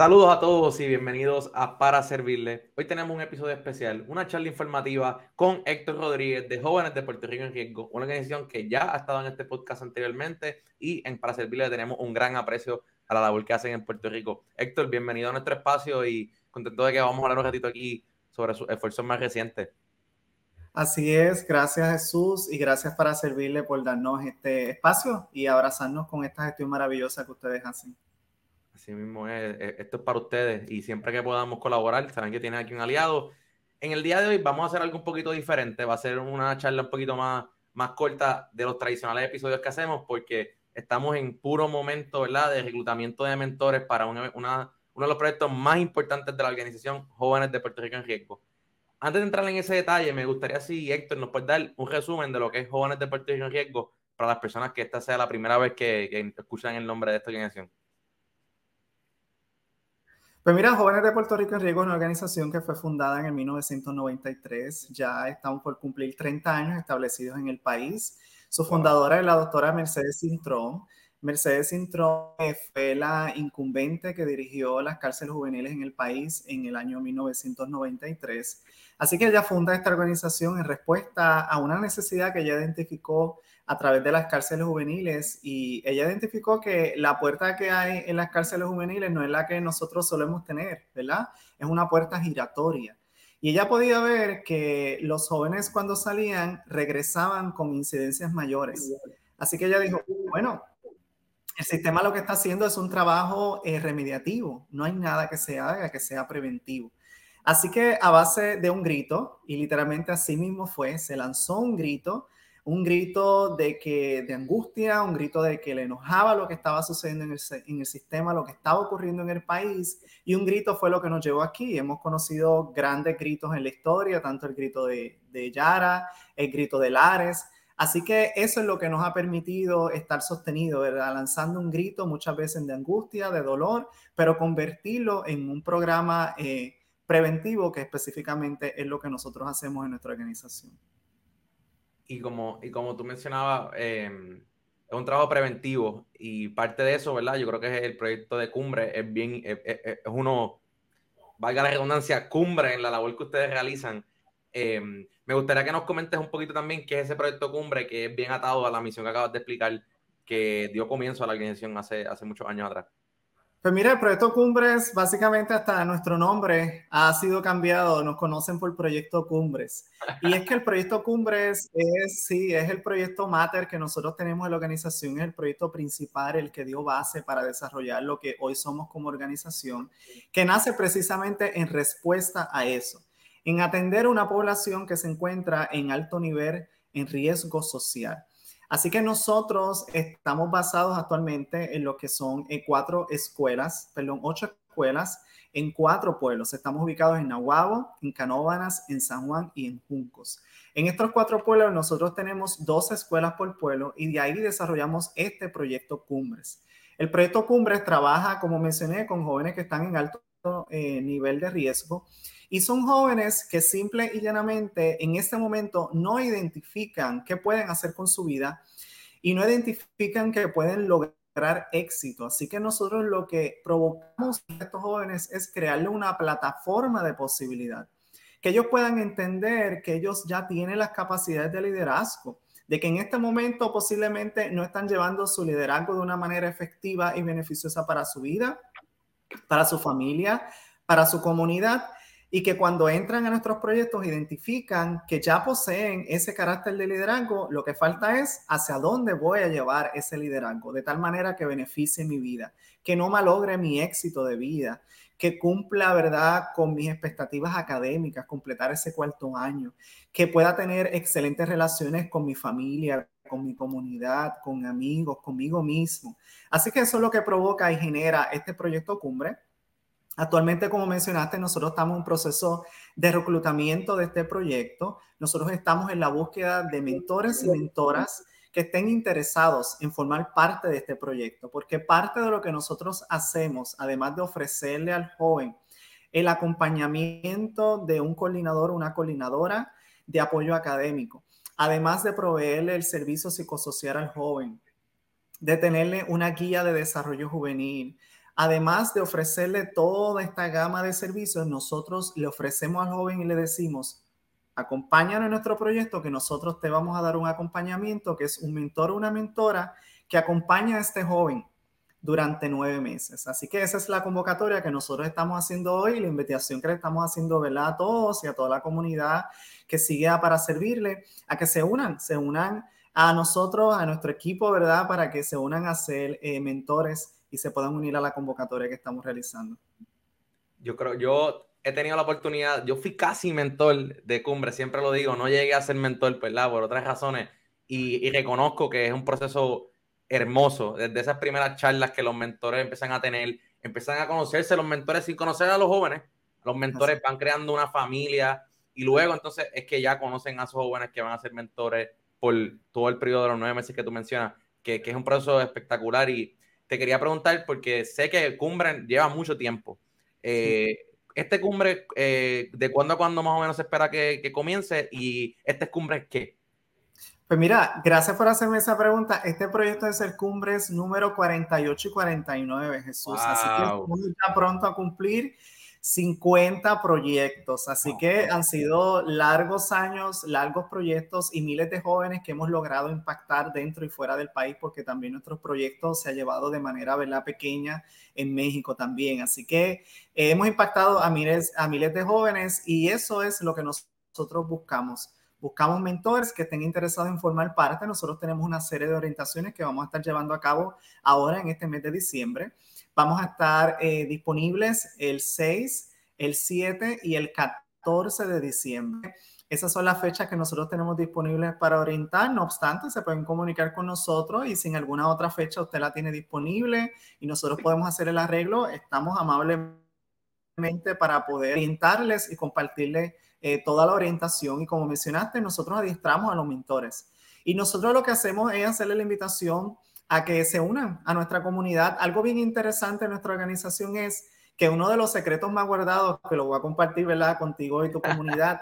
Saludos a todos y bienvenidos a Para Servirle. Hoy tenemos un episodio especial, una charla informativa con Héctor Rodríguez de Jóvenes de Puerto Rico en Riesgo, una organización que ya ha estado en este podcast anteriormente y en Para Servirle tenemos un gran aprecio a la labor que hacen en Puerto Rico. Héctor, bienvenido a nuestro espacio y contento de que vamos a hablar un ratito aquí sobre sus esfuerzos más recientes. Así es, gracias Jesús y gracias para servirle por darnos este espacio y abrazarnos con esta gestión maravillosa que ustedes hacen. Así mismo es, esto es para ustedes y siempre que podamos colaborar, saben que tienen aquí un aliado. En el día de hoy vamos a hacer algo un poquito diferente, va a ser una charla un poquito más, más corta de los tradicionales episodios que hacemos porque estamos en puro momento, ¿verdad?, de reclutamiento de mentores para una, uno de los proyectos más importantes de la organización Jóvenes de Puerto Rico en Riesgo. Antes de entrar en ese detalle, me gustaría si Héctor nos puede dar un resumen de lo que es Jóvenes de Puerto Rico en Riesgo para las personas que esta sea la primera vez que, que escuchan el nombre de esta organización. Pues mira, Jóvenes de Puerto Rico en Riesgo es una organización que fue fundada en el 1993. Ya estamos por cumplir 30 años establecidos en el país. Su fundadora es la doctora Mercedes Cintrón. Mercedes Cintrón fue la incumbente que dirigió las cárceles juveniles en el país en el año 1993. Así que ella funda esta organización en respuesta a una necesidad que ella identificó a través de las cárceles juveniles y ella identificó que la puerta que hay en las cárceles juveniles no es la que nosotros solemos tener, ¿verdad? Es una puerta giratoria. Y ella podía ver que los jóvenes cuando salían regresaban con incidencias mayores. Así que ella dijo, bueno, el sistema lo que está haciendo es un trabajo eh, remediativo, no hay nada que se haga que sea preventivo. Así que a base de un grito, y literalmente así mismo fue, se lanzó un grito un grito de, que, de angustia, un grito de que le enojaba lo que estaba sucediendo en el, sistema, lo que estaba ocurriendo en el país, y un grito fue lo que nos llevó aquí. Hemos conocido grandes gritos en la historia, tanto el grito de, de Yara, el grito de Lares. Así que eso es lo que nos ha permitido estar sostenido, ¿verdad? lanzando un grito muchas veces de angustia, de dolor, pero convertirlo en un programa eh, preventivo que específicamente es lo que nosotros hacemos en nuestra organización y como, y como tú mencionabas, em, es un trabajo preventivo y parte de eso, ¿verdad? Yo creo que el proyecto de cumbre es bien, es, uno, valga la redundancia, cumbre en la labor que ustedes realizan. Em, me gustaría que nos comentes un poquito también qué es ese proyecto cumbre, que es bien atado a la misión que acabas de explicar, que dio comienzo a la organización hace, hace muchos años atrás. Pues mira, el proyecto Cumbres, básicamente hasta nuestro nombre ha sido cambiado, nos conocen por proyecto Cumbres. Y es que el proyecto Cumbres es, sí, es el proyecto Mater que nosotros tenemos en la organización, es el proyecto principal, el que dio base para desarrollar lo que hoy somos como organización, que nace precisamente en respuesta a eso, en atender a una población que se encuentra en alto nivel en riesgo social. Así que nosotros estamos basados actualmente en lo que son eh, cuatro escuelas, perdón, ocho escuelas en cuatro pueblos. Estamos ubicados en Nahuabo, en Canóvanas, en San Juan y en Juncos. En estos cuatro pueblos nosotros tenemos dos escuelas por pueblo y de ahí desarrollamos este proyecto Cumbres. El proyecto Cumbres trabaja, como mencioné, con jóvenes que están en alto eh, nivel de riesgo y son jóvenes que simple y llanamente en este momento no identifican qué pueden hacer con su vida y no identifican que pueden lograr éxito. Así que nosotros lo que provocamos a estos jóvenes es crearle una plataforma de posibilidad, que ellos puedan entender que ellos ya tienen las capacidades de liderazgo, de que en este momento posiblemente no están llevando su liderazgo de una manera efectiva y beneficiosa para su vida, para su familia, para su comunidad y que cuando entran a nuestros proyectos identifican que ya poseen ese carácter de liderazgo, lo que falta es hacia dónde voy a llevar ese liderazgo, de tal manera que beneficie mi vida, que no malogre mi éxito de vida, que cumpla, ¿verdad?, con mis expectativas académicas, completar ese cuarto año, que pueda tener excelentes relaciones con mi familia, con mi comunidad, con amigos, conmigo mismo. Así que eso es lo que provoca y genera este proyecto Cumbre Actualmente, como mencionaste, nosotros estamos en un proceso de reclutamiento de este proyecto. Nosotros estamos en la búsqueda de mentores y mentoras que estén interesados en formar parte de este proyecto, porque parte de lo que nosotros hacemos, además de ofrecerle al joven el acompañamiento de un coordinador una coordinadora de apoyo académico, además de proveerle el servicio psicosocial al joven, de tenerle una guía de desarrollo juvenil, además de ofrecerle toda esta gama de servicios, nosotros le ofrecemos al joven y le decimos, acompáñanos en nuestro proyecto que nosotros te vamos a dar un acompañamiento que es un mentor o una mentora que acompaña a este joven durante nueve meses. Así que esa es la convocatoria que nosotros estamos haciendo hoy, la invitación que le estamos haciendo ¿verdad? a todos y a toda la comunidad que sigue para servirle, a que se unan, se unan a nosotros, a nuestro equipo, ¿verdad? Para que se unan a ser eh, mentores y se puedan unir a la convocatoria que estamos realizando. Yo creo, yo he tenido la oportunidad, yo fui casi mentor de cumbre, siempre lo digo, no llegué a ser mentor, ¿verdad? Por otras razones, y reconozco que es un proceso hermoso, desde esas primeras charlas que los mentores empiezan a tener, empiezan a conocerse los mentores sin conocer a los jóvenes, los mentores van creando una familia y luego entonces es que ya conocen a esos jóvenes que van a ser mentores por todo el periodo de los nueve meses que tú mencionas, que, que es un proceso espectacular y te quería preguntar porque sé que Cumbre lleva mucho tiempo. Eh, este cumbre, eh, ¿de cuándo a cuándo más o menos se espera que, que comience? ¿Y este cumbre qué? Pues mira, gracias por hacerme esa pregunta. Este proyecto es el Cumbres número 48 y 49, Jesús. Así que ya pronto a cumplir 50 proyectos. Así que han sido largos años, largos proyectos y miles de jóvenes que hemos logrado impactar dentro y fuera del país, porque también nuestros proyectos se ha llevado de manera ¿verdad? pequeña en México también. Así que hemos impactado a miles, a miles de jóvenes y eso es lo que nosotros buscamos buscamos mentores que estén interesados en formar parte. Nosotros tenemos una serie de orientaciones que vamos a estar llevando a cabo ahora en este mes de diciembre. Vamos a estar eh, disponibles el 6, el 7 y el 14 de diciembre. Esas son las fechas que nosotros tenemos disponibles para orientar. No obstante, se pueden comunicar con nosotros y si en alguna otra fecha usted la tiene disponible y nosotros podemos hacer el arreglo, estamos amablemente para poder orientarles y compartirles eh, toda la orientación y como mencionaste, nosotros adiestramos a los mentores. Y nosotros lo que hacemos es hacerle la invitación a que se unan a nuestra comunidad. Algo bien interesante en nuestra organización es que uno de los secretos más guardados, que lo voy a compartir ¿verdad? contigo y tu comunidad,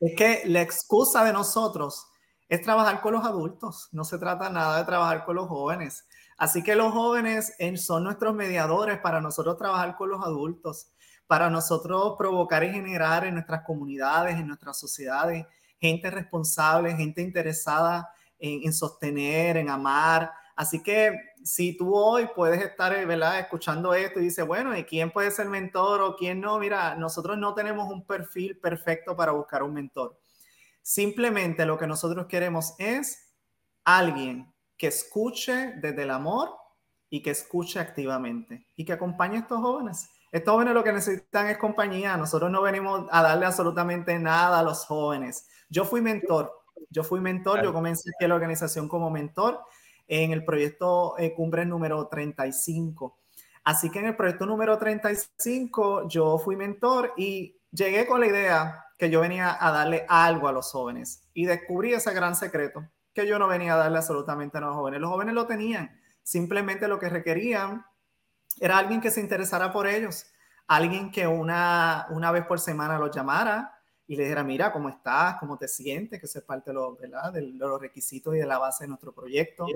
es que la excusa de nosotros es trabajar con los adultos. No se trata nada de trabajar con los jóvenes. Así que los jóvenes son nuestros mediadores para nosotros trabajar con los adultos para nosotros provocar y generar en nuestras comunidades, en nuestras sociedades, gente responsable, gente interesada en, sostener, en amar. Así que si tú hoy puedes estar ¿verdad? escuchando esto y dices, bueno, ¿y quién puede ser mentor o quién no? Mira, nosotros no tenemos un perfil perfecto para buscar un mentor. Simplemente lo que nosotros queremos es alguien que escuche desde el amor y que escuche activamente y que acompañe a estos jóvenes estos jóvenes lo que necesitan es compañía. Nosotros no venimos a darle absolutamente nada a los jóvenes. Yo fui mentor. Yo fui mentor. Yo comencé aquí la organización como mentor en el proyecto eh, Cumbre número 35. Así que en el proyecto número 35 yo fui mentor y llegué con la idea que yo venía a darle algo a los jóvenes y descubrí ese gran secreto que yo no venía a darle absolutamente a los jóvenes. Los jóvenes lo tenían, simplemente lo que requerían era alguien que se interesara por ellos, alguien que una, una vez por semana los llamara y le dijera, mira, ¿cómo estás? ¿Cómo te sientes? Que eso es parte de, lo, de los requisitos y de la base de nuestro proyecto.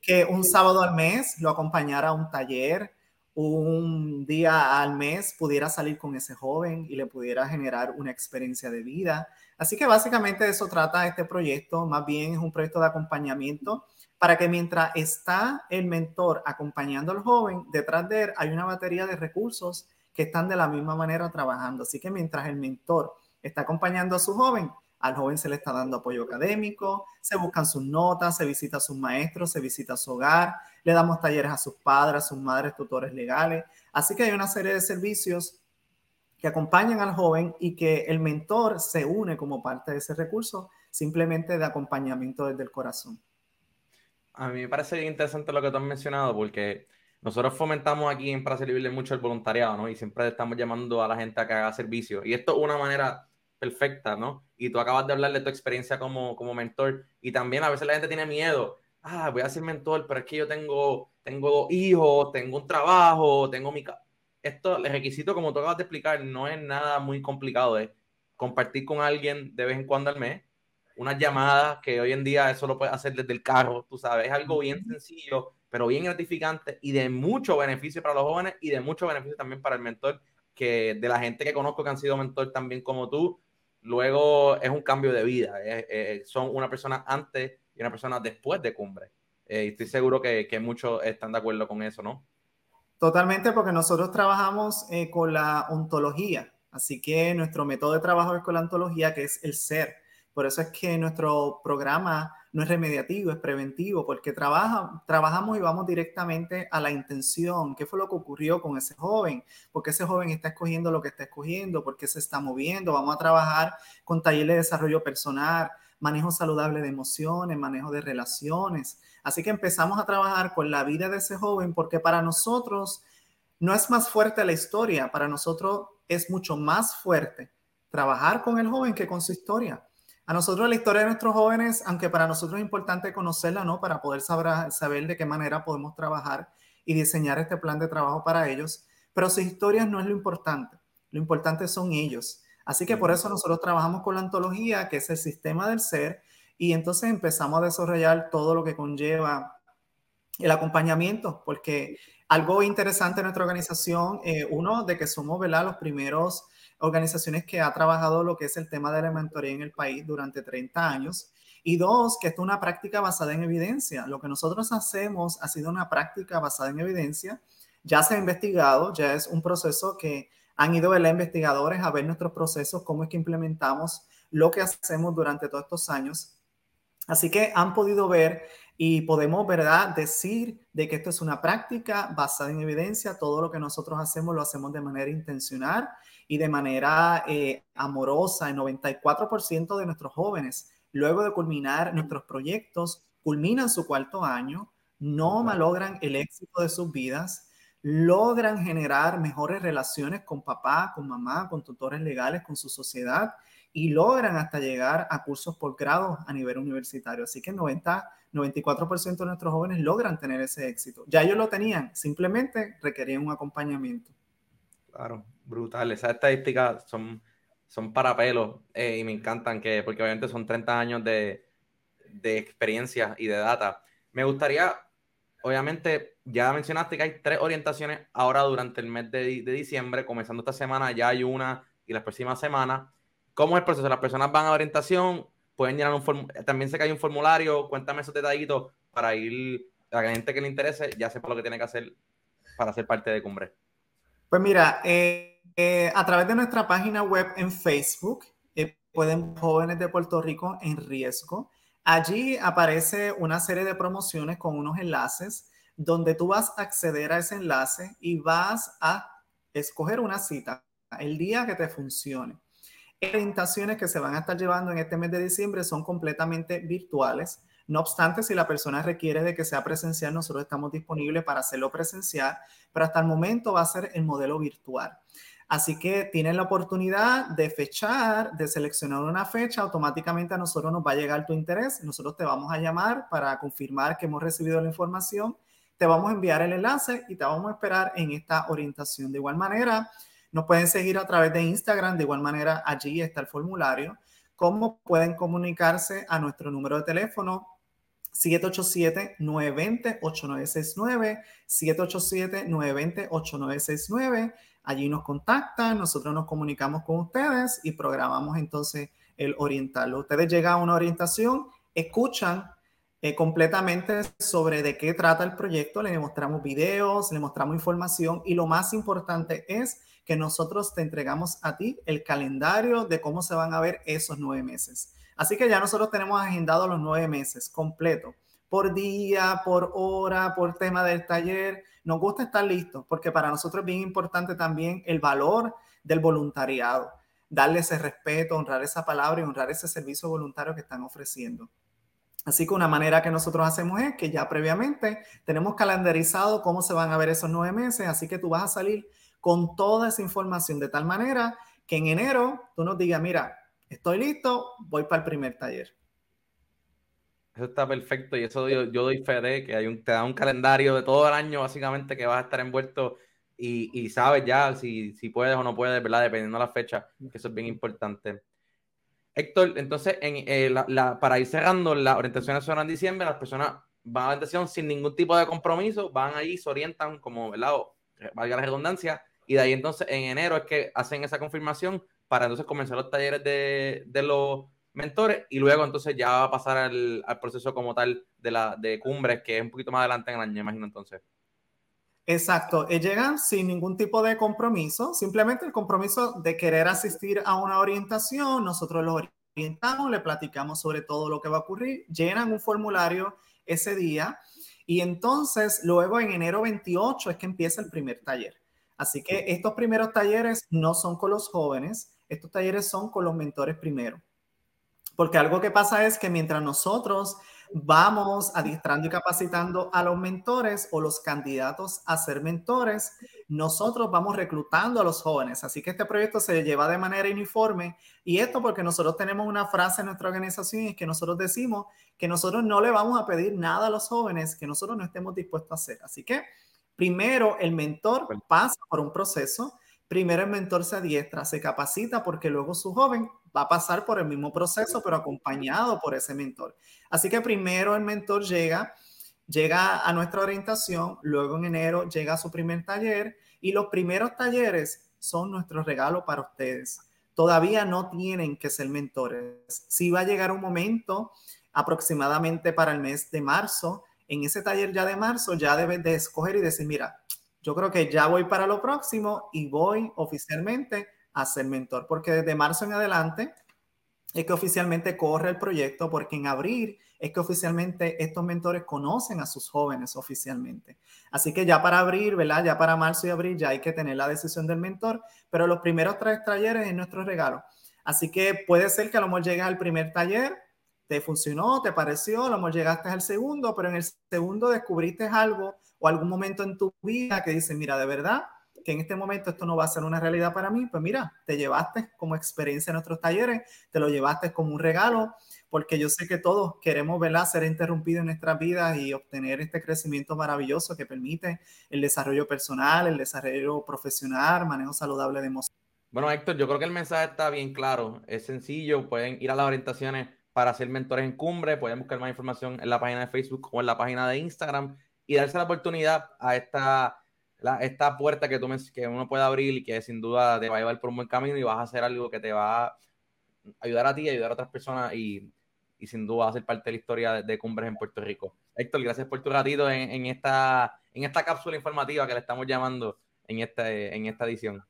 Que un sábado al mes lo acompañara a un taller, un día al mes pudiera salir con ese joven y le pudiera generar una experiencia de vida. Así que básicamente de eso trata este proyecto, más bien es un proyecto de acompañamiento para que mientras está el mentor acompañando al joven, detrás de él hay una batería de recursos que están de la misma manera trabajando. Así que mientras el mentor está acompañando a su joven, al joven se le está dando apoyo académico, se buscan sus notas, se visita a sus maestros, se visita a su hogar, le damos talleres a sus padres, a sus madres, tutores legales. Así que hay una serie de servicios que acompañan al joven y que el mentor se une como parte de ese recurso simplemente de acompañamiento desde el corazón a mí me parece bien interesante lo que tú has mencionado porque nosotros fomentamos aquí en Para Servirle mucho el voluntariado, ¿no? Y siempre estamos llamando a la gente a que haga servicio. Y esto es una manera perfecta, ¿no? Y tú acabas de hablar de tu experiencia como, como mentor y también a veces la gente tiene miedo. Ah, voy a ser mentor, pero es que yo tengo, tengo hijos, tengo un trabajo, tengo mi... Esto, el requisito, como tú acabas de explicar, no es nada muy complicado. Es compartir con alguien de vez en cuando al mes unas llamadas que hoy en día eso lo puedes hacer desde el carro, tú sabes, es algo bien sencillo, pero bien gratificante y de mucho beneficio para los jóvenes y de mucho beneficio también para el mentor, que de la gente que conozco que han sido mentor también como tú, luego es un cambio de vida. son una persona antes y una persona después de cumbre. Eh, estoy seguro que, que, muchos están de acuerdo con eso, ¿no? Totalmente, porque nosotros trabajamos eh, con la ontología, así que nuestro método de trabajo es con la ontología, que es el ser. Por eso es que nuestro programa no es remediativo, es preventivo, porque trabaja, trabajamos y vamos directamente a la intención. ¿Qué fue lo que ocurrió con ese joven? ¿Por qué ese joven está escogiendo lo que está escogiendo? ¿Por qué se está moviendo? Vamos a trabajar con talleres de desarrollo personal, manejo saludable de emociones, manejo de relaciones. Así que empezamos a trabajar con la vida de ese joven porque para nosotros no es más fuerte la historia, para nosotros es mucho más fuerte trabajar con el joven que con su historia. A nosotros la historia de nuestros jóvenes, aunque para nosotros es importante conocerla, ¿no? Para poder saber, saber de qué manera podemos trabajar y diseñar este plan de trabajo para ellos, pero sus historias no es lo importante, lo importante son ellos. Así que por eso nosotros trabajamos con la antología, que es el sistema del ser, y entonces empezamos a desarrollar todo lo que conlleva el acompañamiento, porque algo interesante en nuestra organización, eh, uno, de que somos ¿verdad? los primeros organizaciones que ha trabajado lo que es el tema de la mentoría en el país durante 30 años. Y dos, que es una práctica basada en evidencia. Lo que nosotros hacemos ha sido una práctica basada en evidencia. Ya se ha investigado, ya es un proceso que han ido los investigadores a ver nuestros procesos, cómo es que implementamos lo que hacemos durante todos estos años. Así que han podido ver y podemos, ¿verdad?, decir de que esto es una práctica basada en evidencia. Todo lo que nosotros hacemos lo hacemos de manera intencional y de manera eh, amorosa. El 94% de nuestros jóvenes, luego de culminar nuestros proyectos, culminan su cuarto año, no malogran el éxito de sus vidas logran generar mejores relaciones con papá, con mamá, con tutores legales, con su sociedad y logran hasta llegar a cursos por grado a nivel universitario. Así que 90, 94% de nuestros jóvenes logran tener ese éxito. Ya ellos lo tenían, simplemente requerían un acompañamiento. Claro, brutal. Esas estadísticas son, son para pelo eh, y me encantan que, porque obviamente son 30 años de, de experiencia y de data. Me gustaría obviamente, ya mencionaste que hay tres orientaciones ahora durante el mes de, diciembre, comenzando esta semana, ya hay una y la próxima semana. ¿Cómo es el proceso? Las personas van a orientación, pueden llenar un formulario, también sé que hay un formulario, cuéntame esos detallitos para ir a la gente que le interese, ya sepa lo que tiene que hacer para ser parte de Cumbre. Pues mira, eh, eh, a través de nuestra página web en Facebook, eh, pueden jóvenes de Puerto Rico en riesgo Allí aparece una serie de promociones con unos enlaces donde tú vas a acceder a ese enlace y vas a escoger una cita el día que te funcione. Las orientaciones que se van a estar llevando en este mes de diciembre son completamente virtuales. No obstante, si la persona requiere de que sea presencial, nosotros estamos disponibles para hacerlo presencial, pero hasta el momento va a ser el modelo virtual. Así que tienen la oportunidad de fechar, de seleccionar una fecha, automáticamente a nosotros nos va a llegar tu interés, nosotros te vamos a llamar para confirmar que hemos recibido la información, te vamos a enviar el enlace y te vamos a esperar en esta orientación. De igual manera, nos pueden seguir a través de Instagram, de igual manera allí está el formulario, cómo pueden comunicarse a nuestro número de teléfono 787-920-8969, 787-920-8969. Allí nos contactan, nosotros nos comunicamos con ustedes y programamos entonces el orientarlo. Ustedes llegan a una orientación, escuchan eh, completamente sobre de qué trata el proyecto, le mostramos videos, le mostramos información y lo más importante es que nosotros te entregamos a ti el calendario de cómo se van a ver esos nueve meses. Así que ya nosotros tenemos agendado los nueve meses completo, por día, por hora, por tema del taller nos gusta estar listos porque para nosotros es bien importante también el valor del voluntariado, darle ese respeto, honrar esa palabra y honrar ese servicio voluntario que están ofreciendo. Así que una manera que nosotros hacemos es que ya previamente tenemos calendarizado cómo se van a ver esos nueve meses, así que tú vas a salir con toda esa información de tal manera que en enero tú nos digas, mira, estoy listo, voy para el primer taller. Eso está perfecto y eso yo, doy fe de que hay un, te da un calendario de todo el año básicamente que vas a estar envuelto y, y sabes ya si, si, puedes o no puedes, ¿verdad? Dependiendo de la fecha, que eso es bien importante. Héctor, entonces, en, eh, la, para ir cerrando, las orientaciones son en diciembre, las personas van a la orientación sin ningún tipo de compromiso, van ahí, se orientan como, ¿verdad? valga la redundancia, y de ahí entonces en enero es que hacen esa confirmación para entonces comenzar los talleres de, de los mentores y luego entonces ya va a pasar al, al, proceso como tal de, la, de cumbres, que es un poquito más adelante en el año, imagino entonces. Exacto, eh, llegan sin ningún tipo de compromiso, simplemente el compromiso de querer asistir a una orientación, nosotros los orientamos, le platicamos sobre todo lo que va a ocurrir, llenan un formulario ese día y entonces luego en enero 28 es que empieza el primer taller. Así que estos primeros talleres no son con los jóvenes, estos talleres son con los mentores primero. Porque algo que pasa es que mientras nosotros vamos adiestrando y capacitando a los mentores o los candidatos a ser mentores, nosotros vamos reclutando a los jóvenes. Así que este proyecto se lleva de manera uniforme y esto porque nosotros tenemos una frase en nuestra organización y es que nosotros decimos que nosotros no le vamos a pedir nada a los jóvenes que nosotros no estemos dispuestos a hacer. Así que primero el mentor pasa por un proceso primero el mentor se adiestra, se capacita porque luego su joven va a pasar por el mismo proceso, pero acompañado por ese mentor. Así que primero el mentor llega, llega a nuestra orientación, luego en enero llega a su primer taller y los primeros talleres son nuestro regalo para ustedes. Todavía no tienen que ser mentores. Si va a llegar un momento aproximadamente para el mes de marzo, en ese taller ya de marzo ya debes de escoger y decir, mira, yo creo que ya voy para lo próximo y voy oficialmente a ser mentor, porque desde marzo en adelante es que oficialmente corre el proyecto, porque en abril es que oficialmente estos mentores conocen a sus jóvenes oficialmente. Así que ya para abril, ¿verdad? Ya para marzo y abril ya hay que tener la decisión del mentor, pero los primeros tres talleres es nuestro regalo. Así que puede ser que a lo mejor llegues al primer taller, te funcionó, te pareció, a lo mejor llegaste al segundo, pero en el segundo descubriste algo o algún momento en tu vida que dices, mira, de verdad que en este momento esto no va a ser una realidad para mí, pues mira, te llevaste como experiencia en nuestros talleres, te lo llevaste como un regalo, porque yo sé que todos queremos ¿verdad? ser interrumpidos en nuestras vidas y obtener este crecimiento maravilloso que permite el desarrollo personal, el desarrollo profesional, manejo saludable de emociones. Bueno, Héctor, yo creo que el mensaje está bien claro, es sencillo, pueden ir a las orientaciones para ser mentores en cumbre, pueden buscar más información en la página de Facebook o en la página de Instagram y darse la oportunidad a esta, esta puerta que, tú que uno puede abrir y que sin duda te va a llevar por un buen camino y vas a hacer algo que te va a ayudar a ti, ayudar a otras personas y, y sin duda ser parte de la historia de, Cumbres en Puerto Rico. Héctor, gracias por tu ratito en, en, esta, en esta cápsula informativa que le estamos llamando en, este, en esta edición.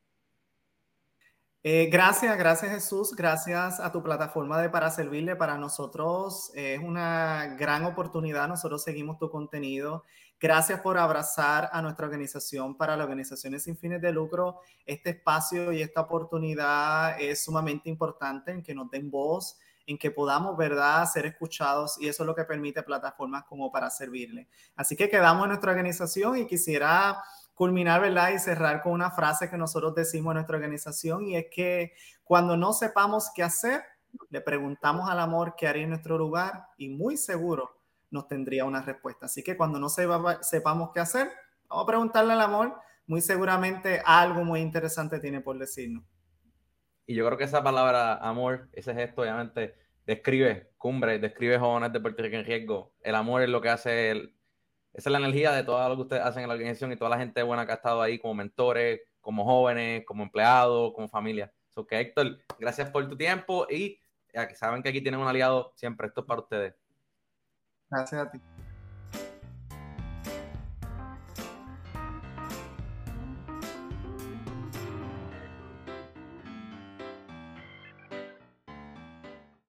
Eh, gracias, gracias Jesús, gracias a tu plataforma de Para Servirle. Para nosotros es una gran oportunidad, nosotros seguimos tu contenido. Gracias por abrazar a nuestra organización para las organizaciones sin fines de lucro. Este espacio y esta oportunidad es sumamente importante en que nos den voz, en que podamos, ¿verdad?, ser escuchados y eso es lo que permite plataformas como para servirle. Así que quedamos en nuestra organización y quisiera culminar, ¿verdad? Y cerrar con una frase que nosotros decimos en nuestra organización y es que cuando no sepamos qué hacer, le preguntamos al amor qué haría en nuestro lugar y muy seguro nos tendría una respuesta. Así que cuando no sepamos qué hacer, vamos a preguntarle al amor, muy seguramente algo muy interesante tiene por decirnos. Y yo creo que esa palabra amor, ese gesto obviamente describe cumbre, describe jóvenes de Puerto Rico en riesgo. El amor es lo que hace el, esa es la energía de todo lo que ustedes hacen en la organización y toda la gente buena que ha estado ahí como mentores, como jóvenes, como empleados, como familia. So que Héctor, gracias por tu tiempo y saben que aquí tienen un aliado siempre. Esto es para ustedes. Gracias a ti.